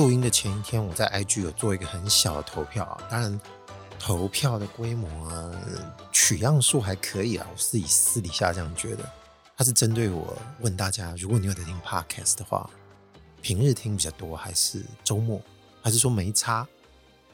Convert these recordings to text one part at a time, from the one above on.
录音的前一天，我在 IG 有做一个很小的投票啊，当然投票的规模啊，取样数还可以啊，我自己私底下这样觉得。它是针对我问大家，如果你有在听 Podcast 的话，平日听比较多还是周末，还是说没差？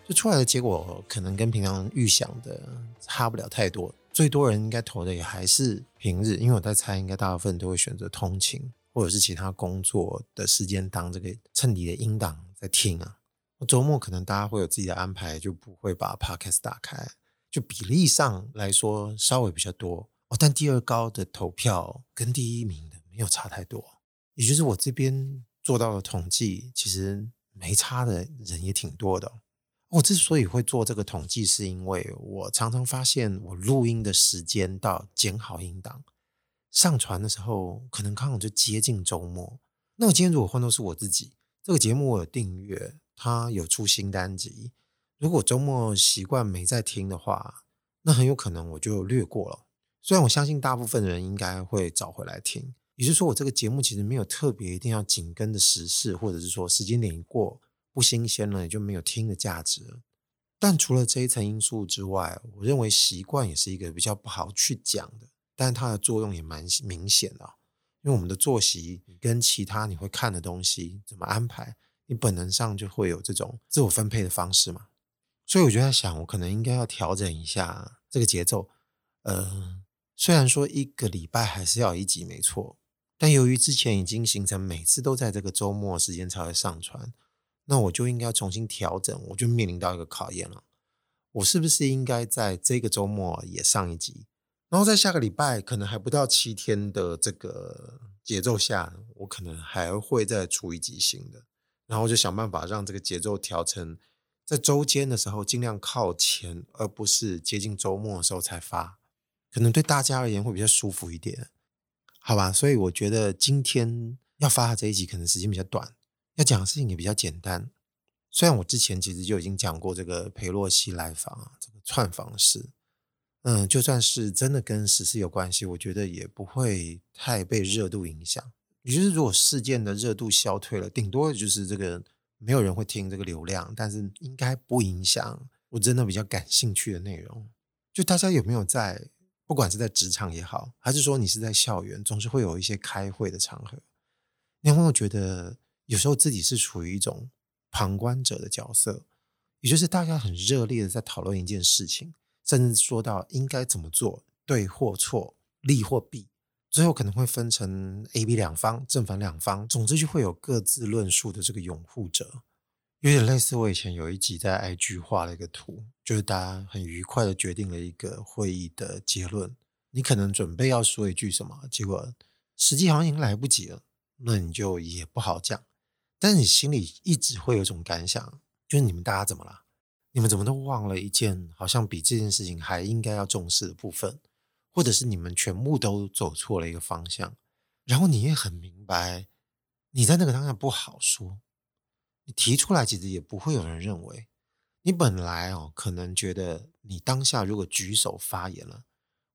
就出来的结果可能跟平常预想的差不了太多。最多人应该投的也还是平日，因为我在猜，应该大部分都会选择通勤或者是其他工作的时间当这个衬底的音档在听啊。周末可能大家会有自己的安排，就不会把 Podcast 打开，就比例上来说稍微比较多哦。但第二高的投票跟第一名的没有差太多，也就是我这边做到的统计，其实没差的人也挺多的。我之所以会做这个统计，是因为我常常发现，我录音的时间到剪好音档、上传的时候，可能刚好就接近周末。那我今天如果换作是我自己，这个节目我有订阅，它有出新单集。如果周末习惯没在听的话，那很有可能我就略过了。虽然我相信大部分的人应该会找回来听，也就是说，我这个节目其实没有特别一定要紧跟的时事，或者是说时间点一过。不新鲜了，也就没有听的价值。但除了这一层因素之外，我认为习惯也是一个比较不好去讲的，但它的作用也蛮明显的。因为我们的作息跟其他你会看的东西怎么安排，你本能上就会有这种自我分配的方式嘛。所以我就在想，我可能应该要调整一下这个节奏。呃，虽然说一个礼拜还是要一集没错，但由于之前已经形成每次都在这个周末时间才会上传。那我就应该要重新调整，我就面临到一个考验了。我是不是应该在这个周末也上一集？然后在下个礼拜可能还不到七天的这个节奏下，我可能还会再出一集新的。然后就想办法让这个节奏调成在周间的时候尽量靠前，而不是接近周末的时候才发，可能对大家而言会比较舒服一点，好吧？所以我觉得今天要发的这一集可能时间比较短。要讲的事情也比较简单，虽然我之前其实就已经讲过这个裴洛西来访啊，这个串访的事，嗯，就算是真的跟时事有关系，我觉得也不会太被热度影响。也就是如果事件的热度消退了，顶多就是这个没有人会听这个流量，但是应该不影响我真的比较感兴趣的内容。就大家有没有在，不管是在职场也好，还是说你是在校园，总是会有一些开会的场合，你有没有觉得？有时候自己是处于一种旁观者的角色，也就是大家很热烈的在讨论一件事情，甚至说到应该怎么做，对或错，利或弊，最后可能会分成 A、B 两方，正反两方，总之就会有各自论述的这个拥护者，有点类似我以前有一集在 IG 画了一个图，就是大家很愉快的决定了一个会议的结论，你可能准备要说一句什么，结果实际好像已经来不及了，那你就也不好讲。但你心里一直会有一种感想，就是你们大家怎么了？你们怎么都忘了一件好像比这件事情还应该要重视的部分，或者是你们全部都走错了一个方向？然后你也很明白，你在那个当下不好说，你提出来其实也不会有人认为。你本来哦，可能觉得你当下如果举手发言了，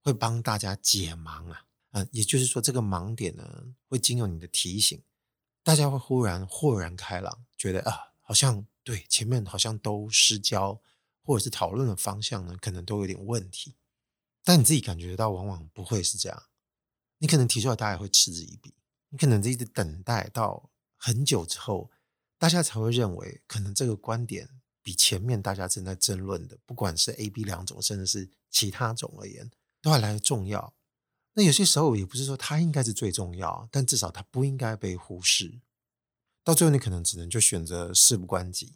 会帮大家解盲啊，嗯，也就是说这个盲点呢，会经由你的提醒。大家会忽然豁然开朗，觉得啊，好像对前面好像都失焦，或者是讨论的方向呢，可能都有点问题。但你自己感觉到，往往不会是这样。你可能提出来，大家也会嗤之以鼻。你可能一直等待到很久之后，大家才会认为，可能这个观点比前面大家正在争论的，不管是 A、B 两种，甚至是其他种而言，都还来得重要。那有些时候也不是说它应该是最重要，但至少它不应该被忽视。到最后，你可能只能就选择事不关己，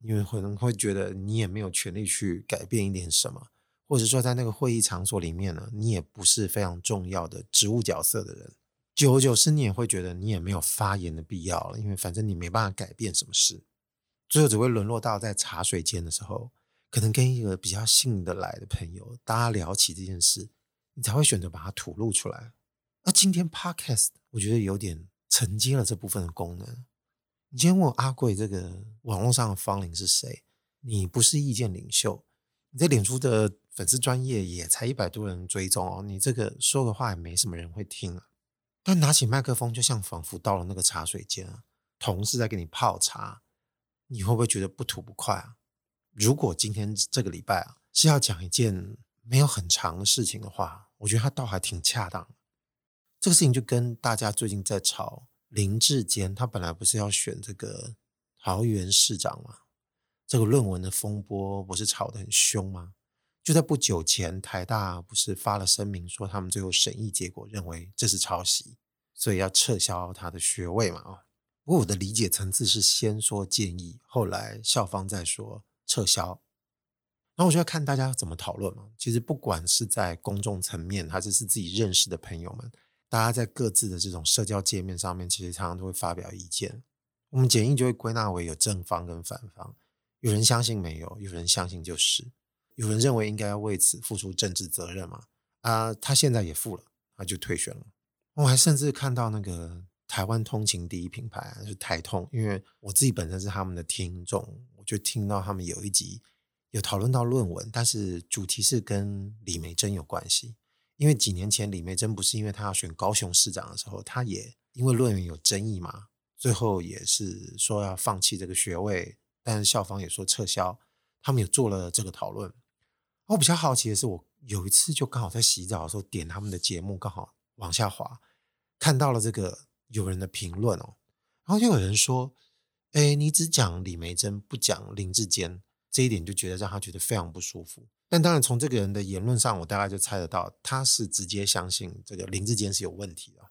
因为可能会觉得你也没有权利去改变一点什么，或者说在那个会议场所里面呢，你也不是非常重要的职务角色的人。久而久之，你也会觉得你也没有发言的必要了，因为反正你没办法改变什么事。最后只会沦落到在茶水间的时候，可能跟一个比较信得来的朋友，大家聊起这件事。你才会选择把它吐露出来。那今天 Podcast 我觉得有点承接了这部分的功能。你先问阿贵这个网络上的芳邻是谁？你不是意见领袖，你在脸书的粉丝专业也才一百多人追踪哦。你这个说的话也没什么人会听啊。但拿起麦克风，就像仿佛到了那个茶水间，同事在给你泡茶，你会不会觉得不吐不快啊？如果今天这个礼拜啊是要讲一件没有很长的事情的话，我觉得它倒还挺恰当的。这个事情就跟大家最近在吵林志坚，他本来不是要选这个桃园市长吗？这个论文的风波不是吵得很凶吗？就在不久前，台大不是发了声明说，他们最后审议结果认为这是抄袭，所以要撤销他的学位嘛？哦，不过我的理解层次是先说建议，后来校方再说撤销。然后我就要看大家怎么讨论嘛。其实不管是在公众层面，还是是自己认识的朋友们，大家在各自的这种社交界面上面，其实常常都会发表意见。我们简易就会归纳为有正方跟反方，有人相信没有，有人相信就是。有人认为应该要为此付出政治责任嘛？啊，他现在也付了，他就退选了。我还甚至看到那个台湾通勤第一品牌，就是台通，因为我自己本身是他们的听众，我就听到他们有一集有讨论到论文，但是主题是跟李梅珍有关系。因为几年前李梅珍不是因为他要选高雄市长的时候，他也因为论文有争议嘛，最后也是说要放弃这个学位，但是校方也说撤销，他们也做了这个讨论。我比较好奇的是，我有一次就刚好在洗澡的时候点他们的节目，刚好往下滑，看到了这个有人的评论哦，然后就有人说：“哎，你只讲李梅珍，不讲林志坚。”这一点就觉得让他觉得非常不舒服。但当然，从这个人的言论上，我大概就猜得到，他是直接相信这个林志坚是有问题的。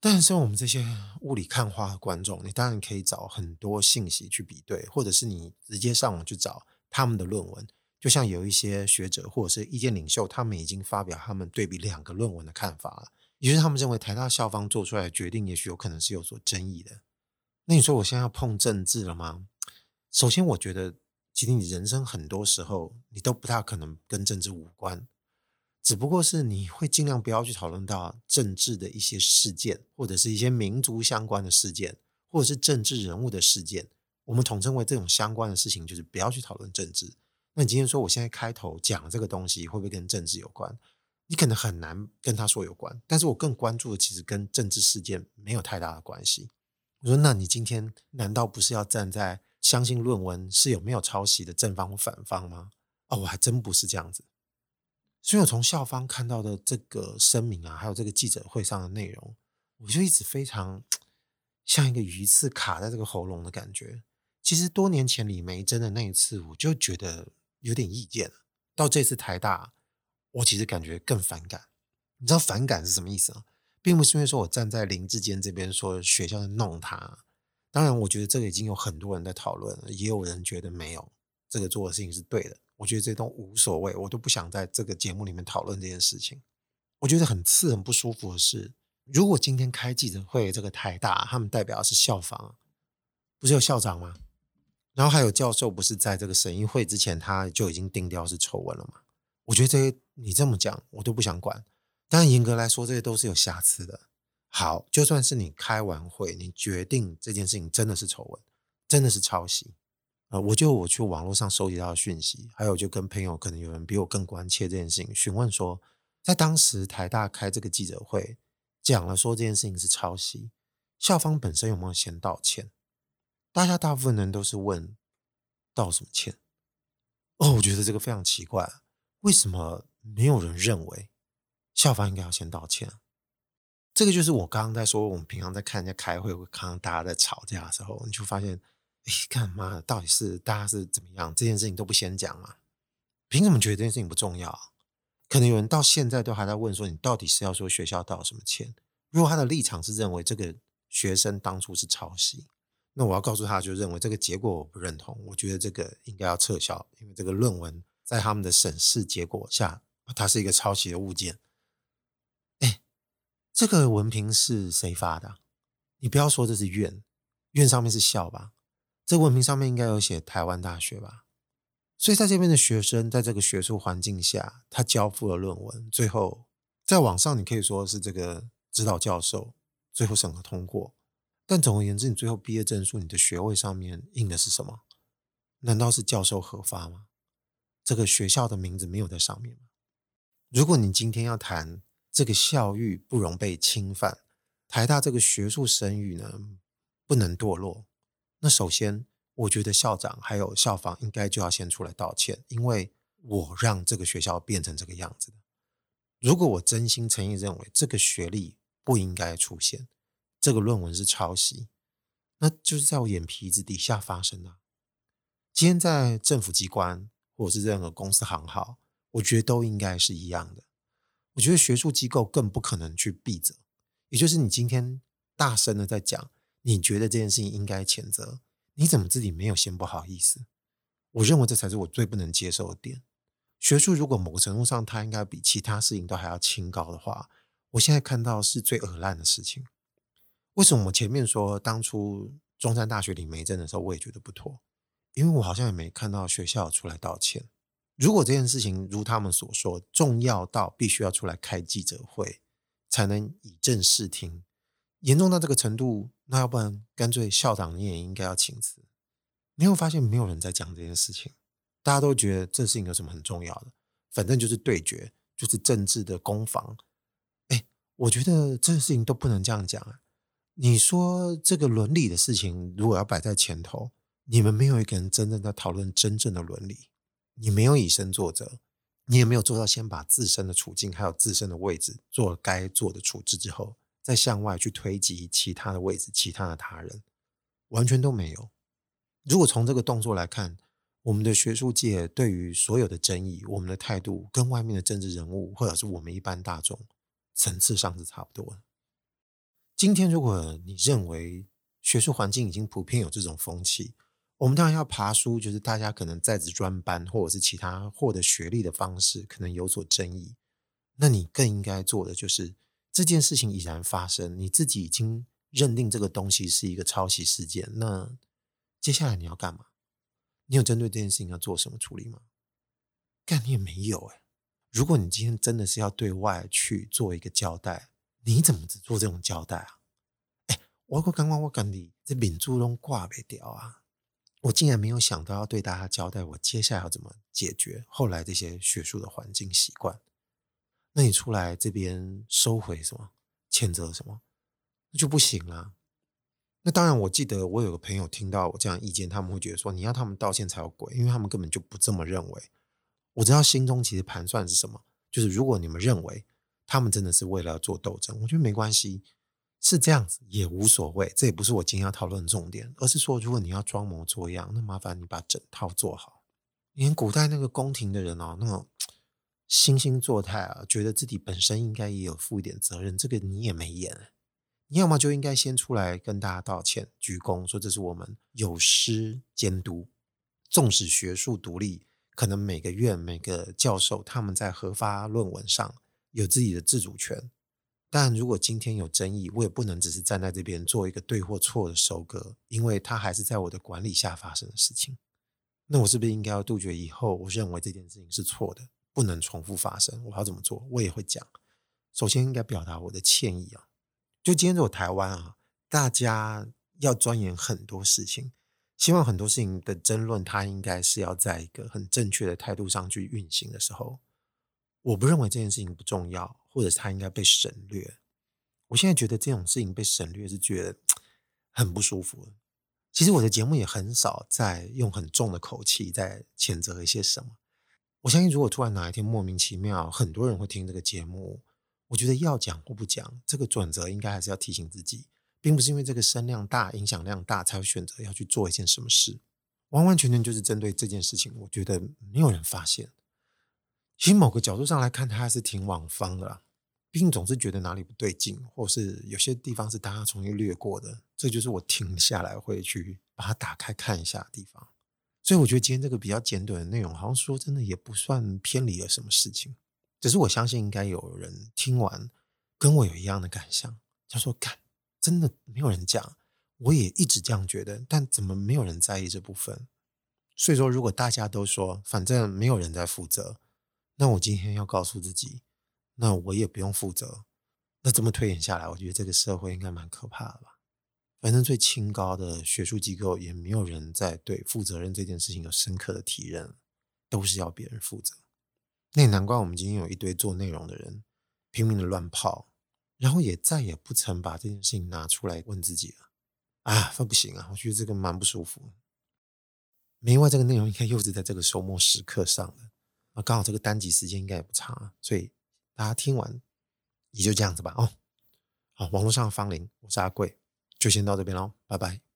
但是我们这些雾里看花的观众，你当然可以找很多信息去比对，或者是你直接上网去找他们的论文。就像有一些学者或者是意见领袖，他们已经发表他们对比两个论文的看法了，也就是他们认为台大校方做出来的决定，也许有可能是有所争议的。那你说我现在要碰政治了吗？首先，我觉得其实你人生很多时候你都不大可能跟政治无关，只不过是你会尽量不要去讨论到政治的一些事件，或者是一些民族相关的事件，或者是政治人物的事件。我们统称为这种相关的事情，就是不要去讨论政治。那你今天说，我现在开头讲这个东西会不会跟政治有关？你可能很难跟他说有关，但是我更关注的其实跟政治事件没有太大的关系。我说，那你今天难道不是要站在相信论文是有没有抄袭的正方或反方吗？哦，我还真不是这样子。所以我从校方看到的这个声明啊，还有这个记者会上的内容，我就一直非常 像一个鱼刺卡在这个喉咙的感觉。其实多年前李眉蓁的那一次，我就觉得。有点意见，到这次台大，我其实感觉更反感。你知道反感是什么意思吗？并不是因为说我站在林志坚这边说学校在弄他。当然，我觉得这个已经有很多人在讨论了，也有人觉得没有这个做的事情是对的。我觉得这都无所谓，我都不想在这个节目里面讨论这件事情。我觉得很刺、很不舒服的是，如果今天开记者会，这个太大他们代表的是校方，不是有校长吗？然后还有教授，不是在这个审议会之前他就已经定调是丑闻了吗？我觉得这些你这么讲，我都不想管。当然严格来说，这些都是有瑕疵的。好，就算是你开完会，你决定这件事情真的是丑闻，真的是抄袭，呃，我就我去网络上收集到讯息，还有就跟朋友，可能有人比我更关切这件事情，询问说，在当时台大开这个记者会，讲了说这件事情是抄袭，校方本身有没有先道歉？大家大部分人都是问道什么歉？哦，我觉得这个非常奇怪，为什么没有人认为校方应该要先道歉？这个就是我刚刚在说，我们平常在看人家开会，会看到大家在吵架的时候，你就发现，哎，干嘛？到底是大家是怎么样？这件事情都不先讲啊？凭什么觉得这件事情不重要？可能有人到现在都还在问说，你到底是要说学校道什么歉？如果他的立场是认为这个学生当初是抄袭。那我要告诉他，就认为这个结果我不认同，我觉得这个应该要撤销，因为这个论文在他们的审视结果下，它是一个抄袭的物件。这个文凭是谁发的？你不要说这是院，院上面是校吧？这文凭上面应该有写台湾大学吧？所以在这边的学生，在这个学术环境下，他交付了论文，最后在网上你可以说是这个指导教授最后审核通过。但总而言之，你最后毕业证书，你的学位上面印的是什么？难道是教授核发吗？这个学校的名字没有在上面吗？如果你今天要谈这个校誉不容被侵犯，台大这个学术声誉呢，不能堕落，那首先我觉得校长还有校方应该就要先出来道歉，因为我让这个学校变成这个样子的。如果我真心诚意认为这个学历不应该出现，这个论文是抄袭，那就是在我眼皮子底下发生的。今天在政府机关或者是任何公司行号，我觉得都应该是一样的。我觉得学术机构更不可能去避责，也就是你今天大声的在讲，你觉得这件事情应该谴责，你怎么自己没有先不好意思？我认为这才是我最不能接受的点。学术如果某个程度上它应该比其他事情都还要清高的话，我现在看到是最恶烂的事情。为什么我前面说当初中山大学李眉蓁的时候，我也觉得不妥？因为我好像也没看到学校出来道歉。如果这件事情如他们所说重要到必须要出来开记者会才能以正视听，严重到这个程度，那要不然干脆校长你也应该要请辞。你会发现没有人在讲这件事情，大家都觉得这事情有什么很重要的，反正就是对决，就是政治的攻防。哎，我觉得这个事情都不能这样讲啊！你说这个伦理的事情如果要摆在前头。你们没有一个人真正在讨论真正的伦理，你没有以身作则，你也没有做到先把自身的处境还有自身的位置做该做的处置之后，再向外去推及其他的位置、其他的他人，完全都没有。如果从这个动作来看，我们的学术界对于所有的争议，我们的态度跟外面的政治人物或者是我们一般大众层次上是差不多的。今天，如果你认为学术环境已经普遍有这种风气，我们当然要爬书，就是大家可能在职专班或者是其他获得学历的方式可能有所争议。那你更应该做的就是这件事情已然发生，你自己已经认定这个东西是一个抄袭事件。那接下来你要干嘛？你有针对这件事情要做什么处理吗？干，你也没有哎。如果你今天真的是要对外去做一个交代，你怎么只做这种交代啊？哎，我刚刚我跟你这民主拢挂不掉啊！我竟然没有想到要对大家交代我接下来要怎么解决后来这些学术的环境习惯。那你出来这边收回什么，谴责什么，那就不行了。那当然，我记得我有个朋友听到我这样意见，他们会觉得说你要他们道歉才有鬼，因为他们根本就不这么认为。我知道心中其实盘算是什么，就是如果你们认为他们真的是为了要做斗争，我觉得没关系。是这样子也无所谓，这也不是我今天要讨论的重点，而是说，如果你要装模作样，那麻烦你把整套做好。连古代那个宫廷的人哦，那种 惺惺作态啊，觉得自己本身应该也有负一点责任，这个你也没演。你要么就应该先出来跟大家道歉，鞠躬，说这是我们有失监督。纵使学术独立，可能每个院每个教授他们在核发论文上有自己的自主权。但如果今天有争议，我也不能只是站在这边做一个对或错的收割，因为它还是在我的管理下发生的事情。那我是不是应该要杜绝以后我认为这件事情是错的，不能重复发生？我要怎么做？我也会讲。首先应该表达我的歉意啊。就今天这个台湾啊，大家要钻研很多事情，希望很多事情的争论，它应该是要在一个很正确的态度上去运行的时候，我不认为这件事情不重要。或者他应该被省略。我现在觉得这种事情被省略是觉得很不舒服。其实我的节目也很少在用很重的口气在谴责一些什么。我相信，如果突然哪一天莫名其妙很多人会听这个节目，我觉得要讲或不讲，这个准则应该还是要提醒自己，并不是因为这个声量大、影响量大才会选择要去做一件什么事。完完全全就是针对这件事情，我觉得没有人发现。其实某个角度上来看，他还是挺网方的啦。毕竟总是觉得哪里不对劲，或是有些地方是大家重新略过的，这就是我停下来会去把它打开看一下的地方。所以我觉得今天这个比较简短的内容，好像说真的也不算偏离了什么事情。只是我相信应该有人听完跟我有一样的感想，他说：“看，真的没有人讲，我也一直这样觉得，但怎么没有人在意这部分？”所以说，如果大家都说反正没有人在负责，那我今天要告诉自己。那我也不用负责。那这么推演下来，我觉得这个社会应该蛮可怕的吧？反正最清高的学术机构也没有人在对负责任这件事情有深刻的体认，都是要别人负责。那也难怪我们今天有一堆做内容的人拼命的乱泡，然后也再也不曾把这件事情拿出来问自己了。啊，那不行啊！我觉得这个蛮不舒服。另外这个内容应该又是在这个周末时刻上的，那，刚好这个单集时间应该也不长啊，所以大家听完也就这样子吧。哦，好，网络上的芳龄，我是阿贵，就先到这边喽，拜拜。